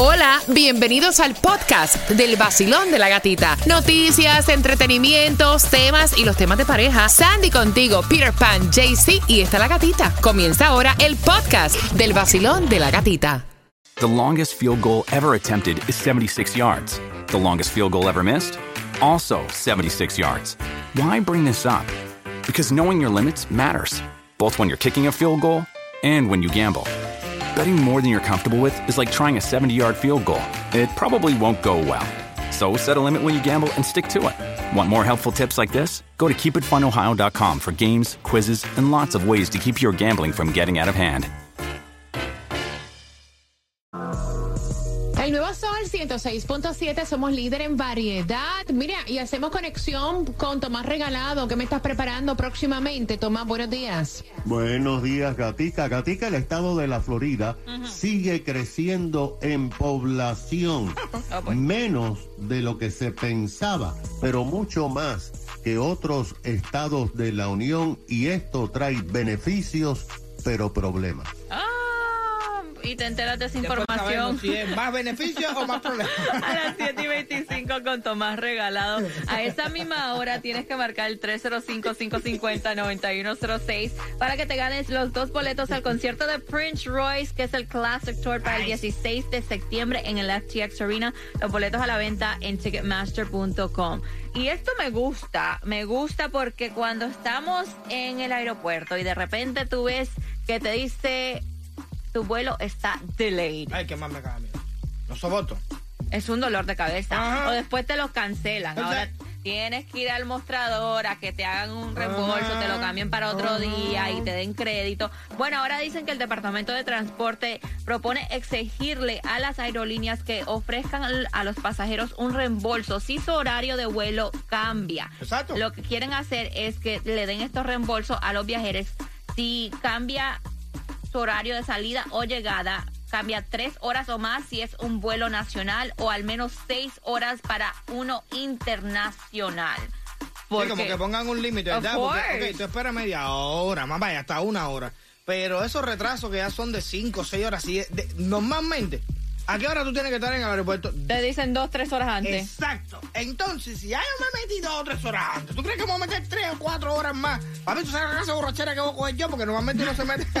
Hola, bienvenidos al podcast del vacilón de la gatita. Noticias, entretenimientos, temas y los temas de pareja. Sandy contigo, Peter Pan, JC y está la gatita. Comienza ahora el podcast del vacilón de la gatita. The longest field goal ever attempted is 76 yards. The longest field goal ever missed? Also 76 yards. Why bring this up? Because knowing your limits matters, both when you're kicking a field goal and when you gamble. Betting more than you're comfortable with is like trying a 70 yard field goal. It probably won't go well. So set a limit when you gamble and stick to it. Want more helpful tips like this? Go to keepitfunohio.com for games, quizzes, and lots of ways to keep your gambling from getting out of hand. Sol 106.7, somos líder en variedad. Mira, y hacemos conexión con Tomás Regalado. ¿Qué me estás preparando próximamente? Tomás, buenos días. Buenos días, Gatica. Gatica, el estado de la Florida sigue creciendo en población. Menos de lo que se pensaba, pero mucho más que otros estados de la Unión. Y esto trae beneficios, pero problemas. Ah, y te enteras de esa información. sabemos si es más beneficios o más problemas. A las 7 y 25 con Tomás Regalado. A esa misma hora tienes que marcar el 305-550-9106 para que te ganes los dos boletos al concierto de Prince Royce, que es el Classic Tour para el 16 de septiembre en el FTX Arena. Los boletos a la venta en ticketmaster.com. Y esto me gusta, me gusta porque cuando estamos en el aeropuerto y de repente tú ves que te dice tu vuelo está delayed. Ay, qué más me caga. No soporto. Es un dolor de cabeza. Ajá. O después te los cancelan. Ahora tienes que ir al mostrador a que te hagan un reembolso, te lo cambien para otro día y te den crédito. Bueno, ahora dicen que el Departamento de Transporte propone exigirle a las aerolíneas que ofrezcan a los pasajeros un reembolso si su horario de vuelo cambia. Exacto. Lo que quieren hacer es que le den estos reembolsos a los viajeros si cambia su horario de salida o llegada cambia tres horas o más si es un vuelo nacional o al menos seis horas para uno internacional. Sí, como que pongan un límite, ¿verdad? Porque, ok, tú esperas media hora, más vaya, hasta una hora. Pero esos retrasos que ya son de 5 o 6 horas, sí, de- normalmente, ¿a qué hora tú tienes que estar en el aeropuerto? te dicen dos, tres horas antes. Exacto. Entonces, si ya yo me metí dos o tres horas antes, ¿tú crees que me voy a meter tres o cuatro horas más? Para mí, tú sabes la de borrachera que voy a coger yo, porque normalmente no se mete.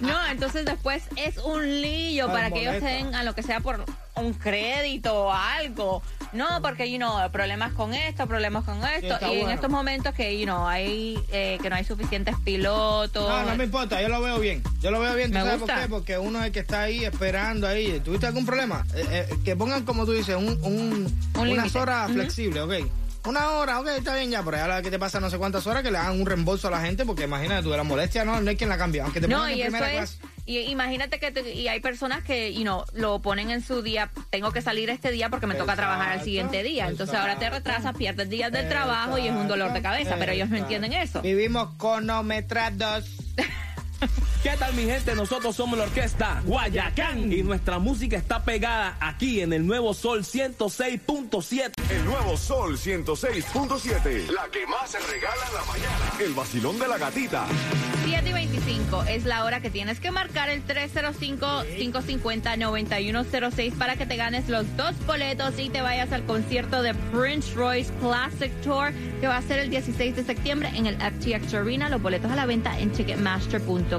No, entonces después es un lío Ay, para que ellos den a lo que sea por un crédito o algo. No, porque, you know, problemas con esto, problemas con esto. y en estos momentos que, you know, hay, eh, que no hay suficientes pilotos. No, no me importa, yo lo veo bien. Yo lo veo bien, ¿tú Me sabes gusta. por qué? Porque uno es el que está ahí esperando ahí. ¿Tuviste algún problema? Eh, eh, que pongan, como tú dices, un, un, unas horas flexibles, ¿ok? Una hora, ok, está bien ya, pero ya la que te pasa no sé cuántas horas que le hagan un reembolso a la gente, porque imagínate, tú de la molestia no, no hay quien la cambie, aunque te No, pongan en primera es, clase. Y imagínate que te- y hay personas que, you know, lo ponen en su día, tengo que salir este día porque me toca trabajar al siguiente día. Entonces ahora te retrasas, pierdes días del trabajo y es un dolor de cabeza, pero ellos no entienden eso. Vivimos cronometrados. ¿Qué tal mi gente? Nosotros somos la orquesta Guayacán y nuestra música está pegada aquí en el Nuevo Sol 106.7. El nuevo Sol 106.7. La que más se regala en la mañana. El vacilón de la gatita. 7 y 25 es la hora que tienes que marcar el 305-550-9106 para que te ganes los dos boletos y te vayas al concierto de Prince Royce Classic Tour que va a ser el 16 de septiembre en el FTX Arena. Los boletos a la venta en ticketmaster.com.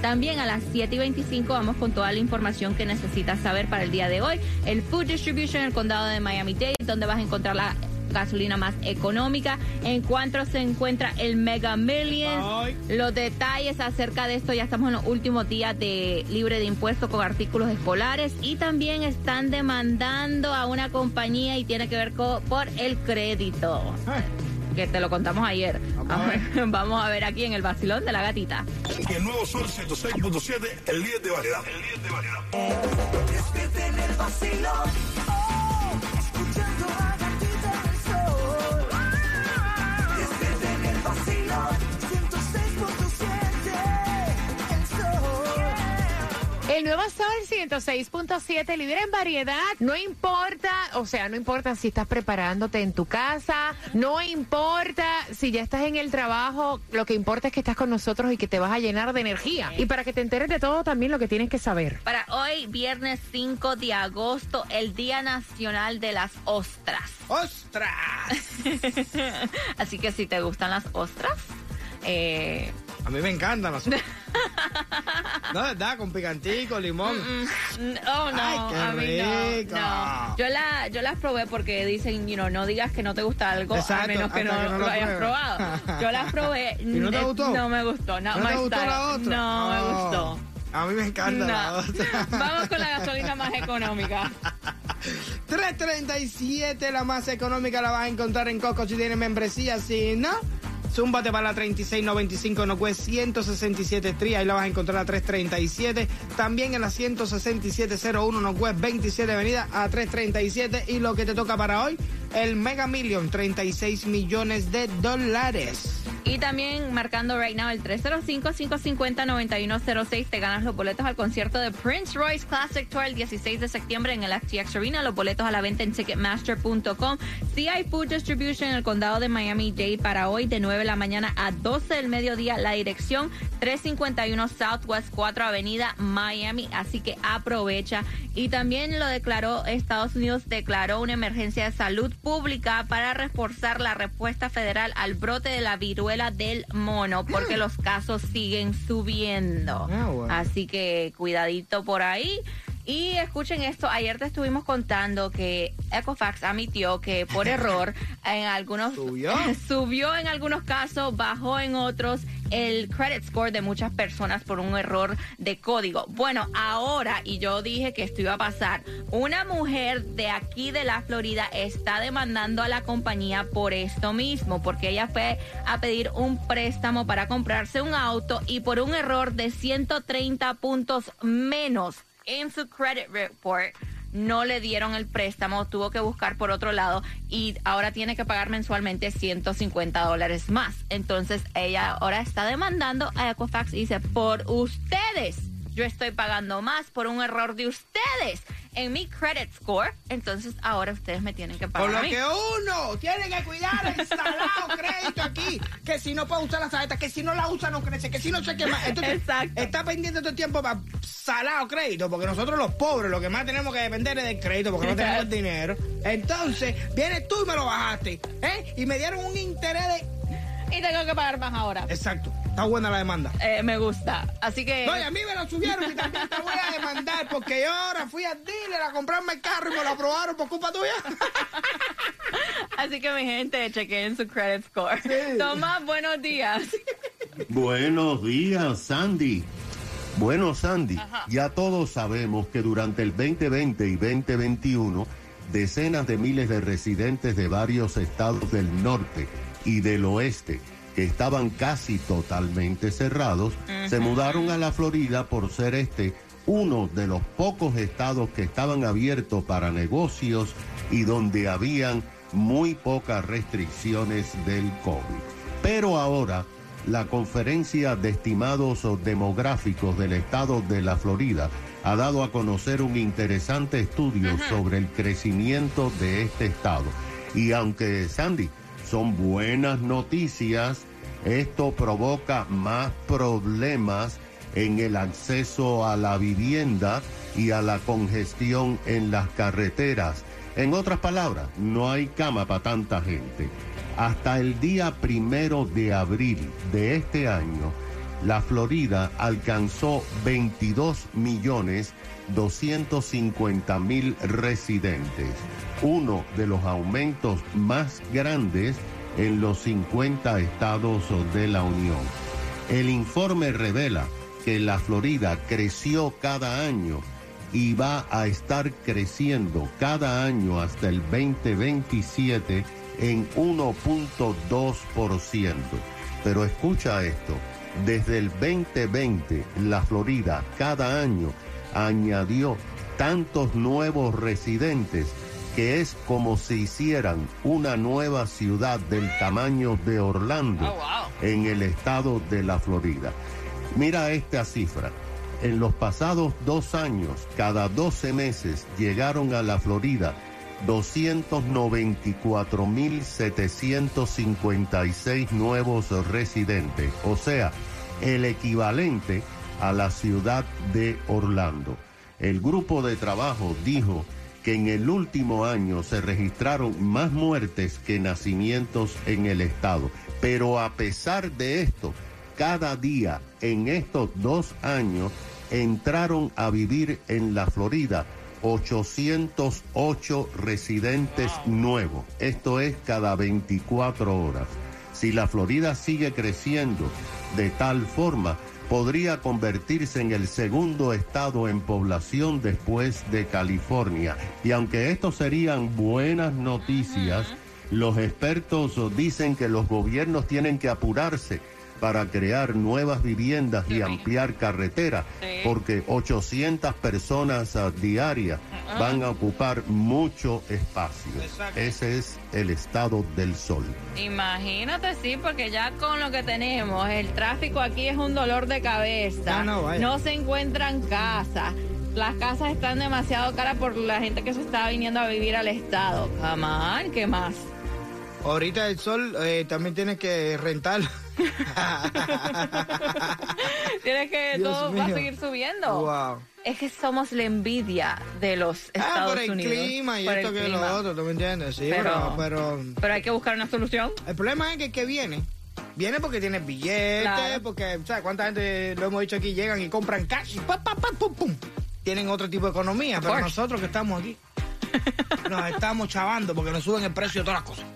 También a las 7 y 25 vamos con toda la información que necesitas saber para el día de hoy. El Food Distribution en el condado de Miami-Dade, donde vas a encontrar la gasolina más económica, en cuanto se encuentra el Mega Millions. Ay. Los detalles acerca de esto ya estamos en los últimos días de libre de impuestos con artículos escolares y también están demandando a una compañía y tiene que ver co- por el crédito. Que te lo contamos ayer. Vamos a ver. Vamos a ver aquí en el vacilón de la gatita. Y el nuevo Sol 106.7. El líder de variedad. El líder de variedad. El nuevo Sol 106.7, líder en variedad. No importa, o sea, no importa si estás preparándote en tu casa, no importa si ya estás en el trabajo, lo que importa es que estás con nosotros y que te vas a llenar de energía. Y para que te enteres de todo también lo que tienes que saber. Para hoy, viernes 5 de agosto, el Día Nacional de las Ostras. ¡Ostras! Así que si te gustan las ostras, eh, A mí me encantan las No, ¿verdad? Con picantico, limón. Mm, Oh, no, Ay, qué a mí no, rico. no. Yo, la, yo las probé porque dicen, you know, no digas que no te gusta algo Exacto, a menos que no, que no lo hayas probado. Yo las probé. ¿Y no te eh, gustó? No me gustó. No, ¿No te gustó style. la otra? No me gustó. A mí me encanta la No. otra. Vamos con la gasolina más económica. 337, la más económica, la vas a encontrar en Coco si tienes membresía. Si no, zúmbate para la 3695 no cuesta 167 Street. Ahí la vas a encontrar a 337. También en la 16701 no cuesta 27 Avenida a 337. Y lo que te toca para hoy, el Mega Million, 36 millones de dólares. Y también marcando right now el 305-550-9106. Te ganas los boletos al concierto de Prince Royce Classic Tour el 16 de septiembre en el FTX Arena. Los boletos a la venta en Ticketmaster.com. Si hay Food Distribution en el condado de Miami-Dade para hoy de 9 de la mañana a 12 del mediodía. La dirección 351 Southwest 4 Avenida Miami. Así que aprovecha. Y también lo declaró Estados Unidos, declaró una emergencia de salud pública para reforzar la respuesta federal al brote de la viruela del mono, porque los casos siguen subiendo. Ah, bueno. Así que cuidadito por ahí. Y escuchen esto, ayer te estuvimos contando que Equifax admitió que por error en algunos ¿Subió? subió en algunos casos, bajó en otros el credit score de muchas personas por un error de código. Bueno, ahora, y yo dije que esto iba a pasar, una mujer de aquí de la Florida está demandando a la compañía por esto mismo, porque ella fue a pedir un préstamo para comprarse un auto y por un error de 130 puntos menos en su credit report no le dieron el préstamo, tuvo que buscar por otro lado y ahora tiene que pagar mensualmente 150 dólares más. Entonces ella ahora está demandando a Equifax y dice, por ustedes, yo estoy pagando más por un error de ustedes en mi credit score, entonces ahora ustedes me tienen que pagar. Por a lo mí. que uno tiene que cuidar el salado crédito aquí. Que si no puede usar la tarjeta, que si no la usa no crece, que si no sé qué más. Entonces, Exacto. está pendiente todo el tiempo para salado crédito, porque nosotros los pobres lo que más tenemos que depender es del crédito, porque no tenemos el dinero. Entonces, vienes tú y me lo bajaste, ¿eh? Y me dieron un interés de... Y tengo que pagar más ahora. Exacto, está buena la demanda. Eh, me gusta. Así que... No, y a mí me lo subieron y también te voy a demandar porque yo ahora fui al dealer a comprarme el carro y me lo aprobaron por culpa tuya. Así que mi gente, chequeen su credit score. Tomás, buenos días. Buenos días, Sandy. Bueno, Sandy, ya todos sabemos que durante el 2020 y 2021, decenas de miles de residentes de varios estados del norte y del oeste que estaban casi totalmente cerrados, se mudaron a la Florida por ser este uno de los pocos estados que estaban abiertos para negocios y donde habían muy pocas restricciones del COVID. Pero ahora, la conferencia de estimados demográficos del estado de la Florida ha dado a conocer un interesante estudio sobre el crecimiento de este estado. Y aunque, Sandy, son buenas noticias, esto provoca más problemas en el acceso a la vivienda y a la congestión en las carreteras. En otras palabras, no hay cama para tanta gente. Hasta el día primero de abril de este año, la Florida alcanzó 22 millones 250 mil residentes, uno de los aumentos más grandes en los 50 estados de la Unión. El informe revela que la Florida creció cada año y va a estar creciendo cada año hasta el 2027 en 1.2%. Pero escucha esto, desde el 2020 la Florida cada año añadió tantos nuevos residentes que es como si hicieran una nueva ciudad del tamaño de Orlando Oh, wow. en el estado de la Florida. Mira esta cifra. en los pasados dos años, cada 12 meses, llegaron a la Florida 294.756 nuevos residentes, o sea, el equivalente a la ciudad de Orlando. El grupo de trabajo dijo que en el último año se registraron más muertes que nacimientos en el estado. Pero a pesar de esto, cada día en estos dos años entraron a vivir en la Florida 808 residentes nuevos. Esto es cada 24 horas. Si la Florida sigue creciendo de tal forma, podría convertirse en el segundo estado en población después de California. Y aunque esto serían buenas noticias, los expertos dicen que los gobiernos tienen que apurarse para crear nuevas viviendas y ampliar carreteras, porque 800 personas ah, diarias van a ocupar mucho espacio. Ese es el estado del sol. Imagínate, sí, porque ya con lo que tenemos, el tráfico aquí es un dolor de cabeza. No, se encuentran casas. Las casas están demasiado caras por la gente que se está viniendo a vivir al estado. Jamás, ¿qué más? Ahorita el sol eh, también tienes que rentar. Tienes que Dios todo va a seguir subiendo. Wow. Es que somos la envidia de los Ah, Estados por el Unidos. clima y Por esto el que clima. lo otro, ¿tú me entiendes? Sí, Pero- pero, pero Pero hay que buscar una solución. el problema es que viene, viene porque tiene billetes, Claro. porque, ¿sabes cuánta gente, lo hemos dicho aquí, llegan y compran cash y pa, pa, pa, pum, pum. Tienen otro tipo de economía, pero nosotros que estamos aquí, nos estamos chavando porque nos suben el precio de todas las cosas.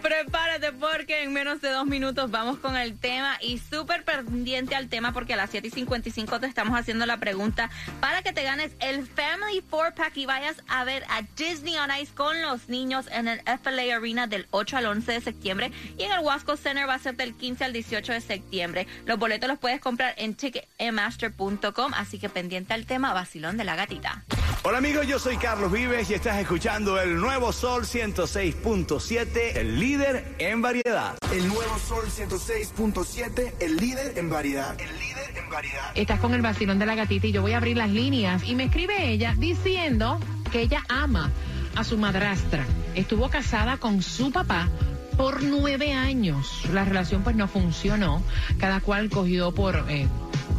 Prepárate porque en menos de dos minutos vamos con el tema y súper pendiente al tema porque a las 7 y 55 te estamos haciendo la pregunta para que te ganes el Family Four Pack y vayas a ver a Disney on Ice con los niños en el FLA Arena del 8 al 11 de septiembre y en el Wasco Center va a ser del 15 al 18 de septiembre. Los boletos los puedes comprar en ticketmaster.com, así que pendiente al tema vacilón de la gatita. Hola amigos, yo soy Carlos Vives y estás escuchando el nuevo Sol 106.7, el líder en variedad. El nuevo Sol 106.7, el líder en variedad. El líder en variedad. Estás con el vacilón de la gatita y yo voy a abrir las líneas. Y me escribe ella diciendo que ella ama a su madrastra. Estuvo casada con su papá por nueve años. La relación pues no funcionó. Cada cual cogió por... eh,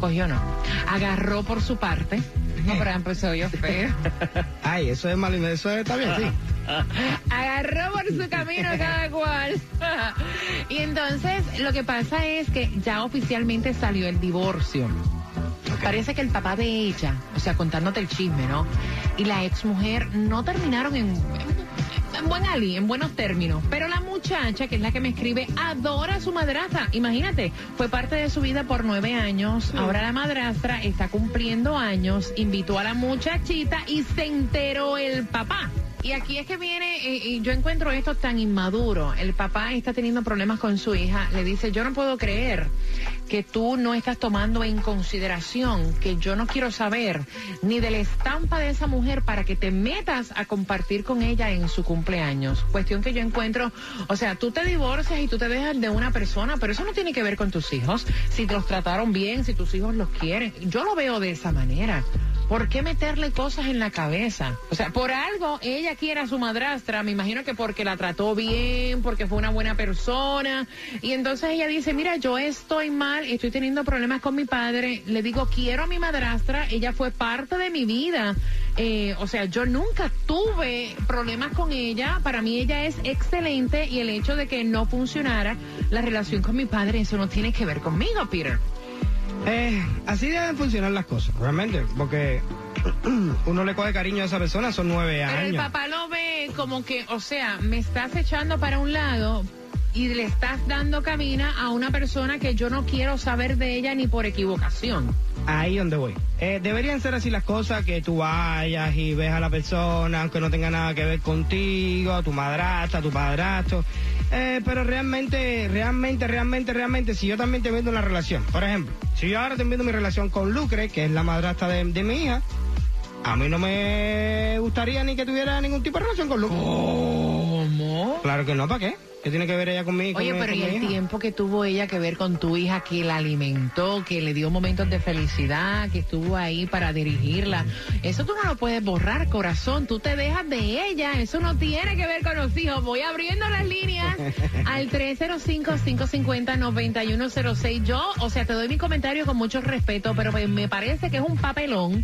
cogió no. Agarró por su parte. No, pero empezó yo feo. Ay, eso es malo, eso está bien, sí. Agarró por su camino cada cual. y entonces lo que pasa es que ya oficialmente salió el divorcio. Parece que el papá de ella, o sea, contándote el chisme, ¿no? Y la ex mujer no terminaron en, en buen ali, en buenos términos. Pero la muchacha, que es la que me escribe, adora a su madrastra. Imagínate, fue parte de su vida por nueve años. Ahora la madrastra está cumpliendo años, invitó a la muchachita y se enteró el papá. Y aquí es que viene, eh, y yo encuentro esto tan inmaduro. El papá está teniendo problemas con su hija. Le dice, yo no puedo creer que tú no estás tomando en consideración que yo no quiero saber ni de la estampa de esa mujer para que te metas a compartir con ella en su cumpleaños. Cuestión que yo encuentro, o sea, tú te divorcias y tú te dejas de una persona, pero eso no tiene que ver con tus hijos. Si te los trataron bien, si tus hijos los quieren. Yo lo veo de esa manera. ¿Por qué meterle cosas en la cabeza? O sea, por algo ella quiere a su madrastra, me imagino que porque la trató bien, porque fue una buena persona. Y entonces ella dice, mira, yo estoy mal, estoy teniendo problemas con mi padre. Le digo, quiero a mi madrastra, ella fue parte de mi vida. Eh, o sea, yo nunca tuve problemas con ella. Para mí ella es excelente y el hecho de que no funcionara la relación con mi padre, eso no tiene que ver conmigo, Peter. Eh, así deben funcionar las cosas, realmente, porque uno le coge cariño a esa persona, son nueve Pero el años. papá lo ve como que, o sea, me estás echando para un lado y le estás dando cabina a una persona que yo no quiero saber de ella ni por equivocación. Ahí donde voy. Eh, deberían ser así las cosas, que tú vayas y ves a la persona, aunque no tenga nada que ver contigo, a tu madrastra, a tu padrastro. Eh, pero realmente, realmente, realmente, realmente, si yo también te vendo una relación, por ejemplo, si yo ahora te vendo mi relación con Lucre, que es la madrastra de, de mi hija, a mí no me gustaría ni que tuviera ningún tipo de relación con Lucre. ¿Cómo? Claro que no, ¿para qué? ¿Qué tiene que ver ella conmigo? Oye, pero ¿y el hija? tiempo que tuvo ella que ver con tu hija, que la alimentó, que le dio momentos de felicidad, que estuvo ahí para dirigirla? Eso tú no lo puedes borrar, corazón. Tú te dejas de ella. Eso no tiene que ver con los hijos. Voy abriendo las líneas al 305-550-9106. Yo, o sea, te doy mi comentario con mucho respeto, pero me parece que es un papelón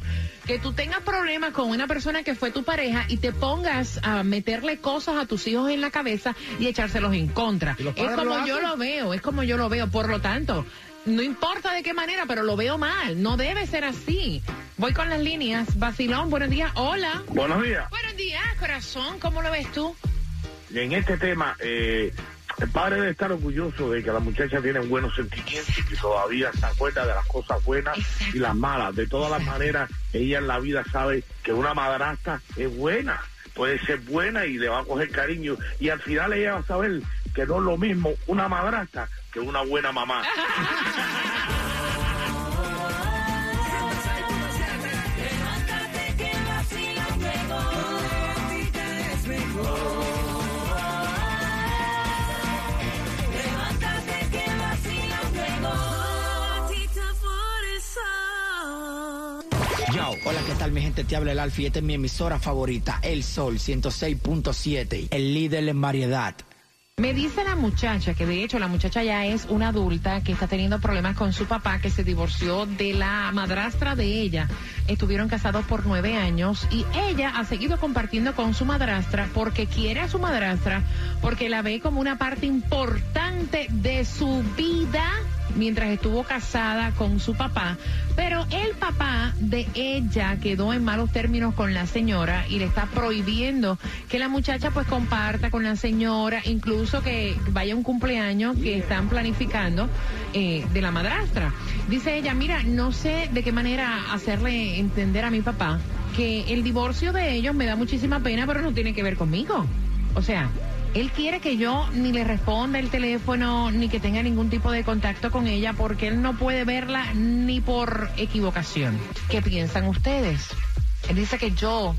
que tú tengas problemas con una persona que fue tu pareja y te pongas a meterle cosas a tus hijos en la cabeza y echárselos en contra. ¿Y los Es como lo yo lo veo, es como yo lo veo. Por lo tanto, no importa de qué manera, pero lo veo mal. No debe ser así. Voy con las líneas. Vacilón, buenos días. Hola. Buenos días. Buenos días, corazón. ¿Cómo lo ves tú? En este tema, eh, el padre debe estar orgulloso de que la muchacha tiene buenos sentimientos y que todavía se acuerda de las cosas buenas Exacto. y las malas. De todas las maneras, ella en la vida sabe que una madrastra es buena, puede ser buena y le va a coger cariño. Y al final ella va a saber que no es lo mismo una madrastra que una buena mamá. tal mi gente? Te el esta es mi emisora favorita, El Sol 106.7, el líder en variedad. Me dice la muchacha, que de hecho la muchacha ya es una adulta que está teniendo problemas con su papá, que se divorció de la madrastra de ella. Estuvieron casados por nueve años y ella ha seguido compartiendo con su madrastra porque quiere a su madrastra, porque la ve como una parte importante de su vida mientras estuvo casada con su papá, pero el papá de ella quedó en malos términos con la señora y le está prohibiendo que la muchacha pues comparta con la señora, incluso que vaya un cumpleaños que están planificando eh, de la madrastra. Dice ella, mira, no sé de qué manera hacerle entender a mi papá que el divorcio de ellos me da muchísima pena, pero no tiene que ver conmigo. O sea, él quiere que yo ni le responda el teléfono, ni que tenga ningún tipo de contacto con ella, porque él no puede verla ni por equivocación. ¿Qué piensan ustedes? Él dice que yo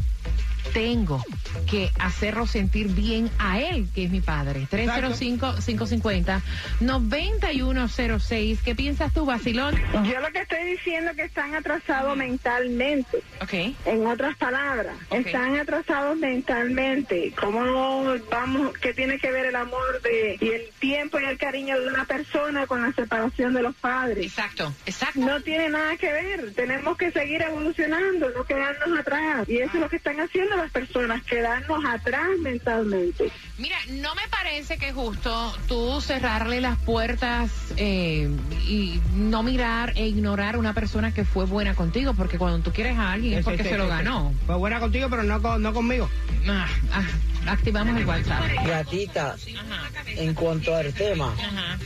tengo que hacerlo sentir bien a él, que es mi padre. 305-550-9106. ¿Qué piensas tú, Basilón? Yo lo que estoy diciendo es que están atrasados mentalmente. Ok. En otras palabras, están atrasados mentalmente. ¿Cómo vamos? ¿Qué tiene que ver el amor de y el tiempo y el cariño de una persona con la separación de los padres? Exacto, exacto. No tiene nada que ver. Tenemos que seguir evolucionando, no quedarnos atrás. Y eso es lo que están haciendo las personas, quedarnos atrás mentalmente. Mira, no me parece que es justo tú cerrarle las puertas eh, y no mirar e ignorar a una persona que fue buena contigo, porque cuando tú quieres a alguien es porque se lo ganó. Fue buena contigo, pero no, con- no conmigo. Ah, ah, activamos el WhatsApp. Gatita, en cuanto al tema, Ajá.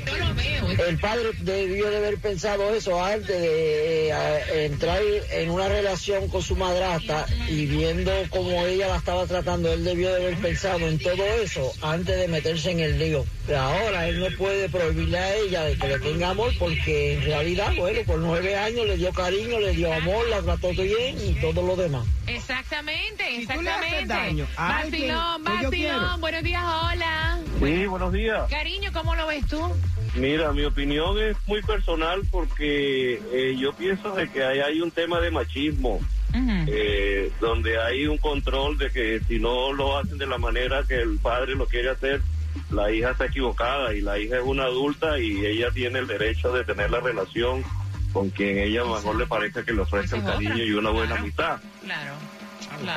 El padre debió de haber pensado eso antes de eh, entrar en una relación con su madrastra y viendo cómo ella la estaba tratando, él debió de haber pensado en todo eso antes de meterse en el lío. Pero ahora él no puede prohibirle a ella de que le tenga amor porque en realidad, bueno, por nueve años le dio cariño, le dio amor, la trató bien y todo lo demás. Exactamente, Si tú le haces exactamente. daño Vacilón, quiero. vacilón. Buenos días, hola. Sí, buenos días. Cariño, ¿cómo lo ves tú? Mira, mi opinión es muy personal porque eh, yo pienso de que ahí hay un tema de machismo. Eh, donde hay un control de que si no lo hacen de la manera que el padre lo quiere hacer, la hija está equivocada y la hija es una adulta y ella tiene el derecho de tener la relación con quien ella mejor le parezca que le ofrezca el cariño y una buena Claro. amistad. Claro,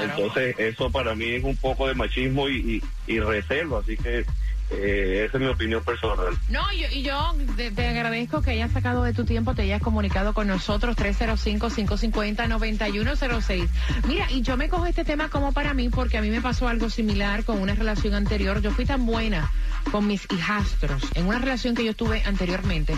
Entonces eso para mí es un poco de machismo y, y, y recelo, así que eh, esa es mi opinión personal. No, yo, y yo te, agradezco que hayas sacado de tu tiempo, te hayas comunicado con nosotros, 305-550-9106. Mira, y yo me cojo este tema como para mí, porque a mí me pasó algo similar con una relación anterior. Yo fui tan buena con mis hijastros, en una relación que yo tuve anteriormente,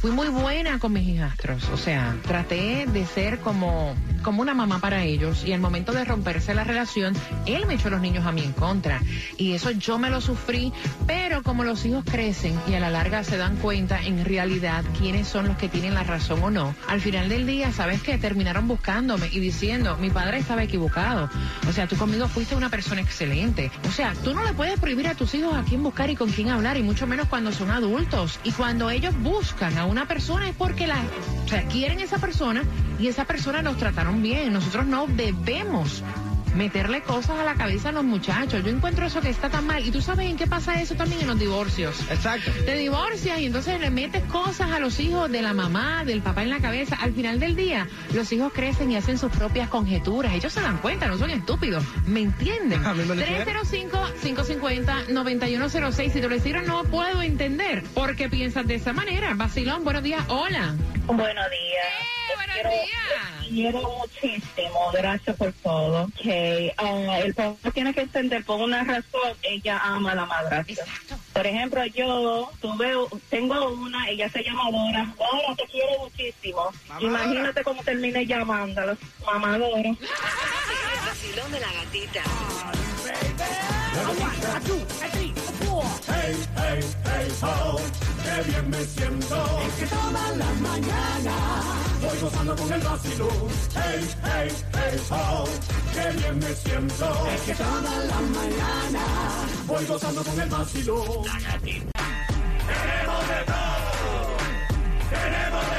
fui muy buena con mis hijastros. O sea, traté de ser como, como una mamá para ellos, y al momento de romperse la relación, él me echó los niños a mí en contra. Y eso yo me lo sufrí, pero Pero como los hijos crecen y a la larga se dan cuenta en realidad quiénes son los que tienen la razón o no, al final del día, ¿sabes qué? Terminaron buscándome y diciendo, mi padre estaba equivocado. O sea, tú conmigo fuiste una persona excelente. O sea, tú no le puedes prohibir a tus hijos a quién buscar y con quién hablar, y mucho menos cuando son adultos. Y cuando ellos buscan a una persona es porque la, o sea, quieren esa persona y esa persona nos trataron bien. Nosotros no debemos meterle cosas a la cabeza a los muchachos. Yo encuentro eso que está tan mal. Y tú sabes en qué pasa eso también en los divorcios. Exacto. Te divorcias y entonces le metes cosas a los hijos de la mamá, del papá en la cabeza. Al final del día, los hijos crecen y hacen sus propias conjeturas. Ellos se dan cuenta, no son estúpidos. ¿Me entienden? A mí me lo 305-550-9106. Si te lo hicieron, no puedo entender por qué piensas de esa manera. Vacilón, buenos días. Hola. Buenos días. buenos quiero, quiero muchísimo, gracias por todo. Que ah, el papá tiene que entender por una razón, ella ama a la madrastra. Por ejemplo, yo tuve, tengo una, ella se llama Dora. Dora, te quiero muchísimo. Imagínate cómo termine llamándola. Mamá Dora. El vacilón de la gatita. Hey, hey, hey, ho, qué bien me siento. Es que toda la mañana voy gozando con el vacilón. Hey, hey, hey, ho, qué bien me siento. Es que toda la mañana voy gozando con el gatita. Tenemos de todo. Tenemos de todo.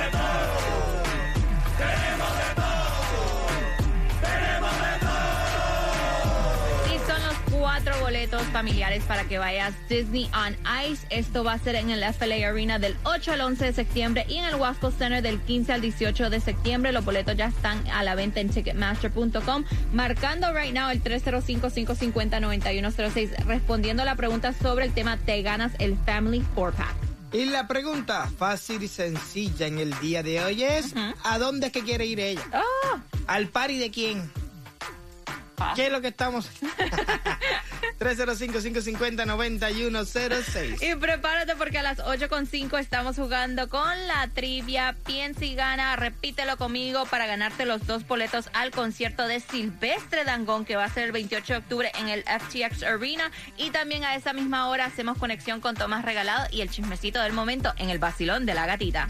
Boletos familiares para que vayas Disney on Ice. Esto va a ser en el FLA Arena del 8 al 11 de septiembre y en el Wasco Center del 15 al 18 de septiembre. Los boletos ya están a la venta en ticketmaster.com. Marcando right now el 305-550-9106. Respondiendo a la pregunta sobre el tema, te ganas el Family 4-Pack. Y la pregunta fácil y sencilla en el día de hoy es, ¿a dónde es que quiere ir ella? Oh. ¿Al party de quién? ¿Qué es lo que estamos? 305-550-9106. Y prepárate porque a las 8.5 estamos jugando con la trivia. Piensa y gana, repítelo conmigo para ganarte los dos boletos al concierto de Silvestre Dangón que va a ser el 28 de octubre en el FTX Arena. Y también a esa misma hora hacemos conexión con Tomás Regalado y el chismecito del momento en el vacilón de la gatita.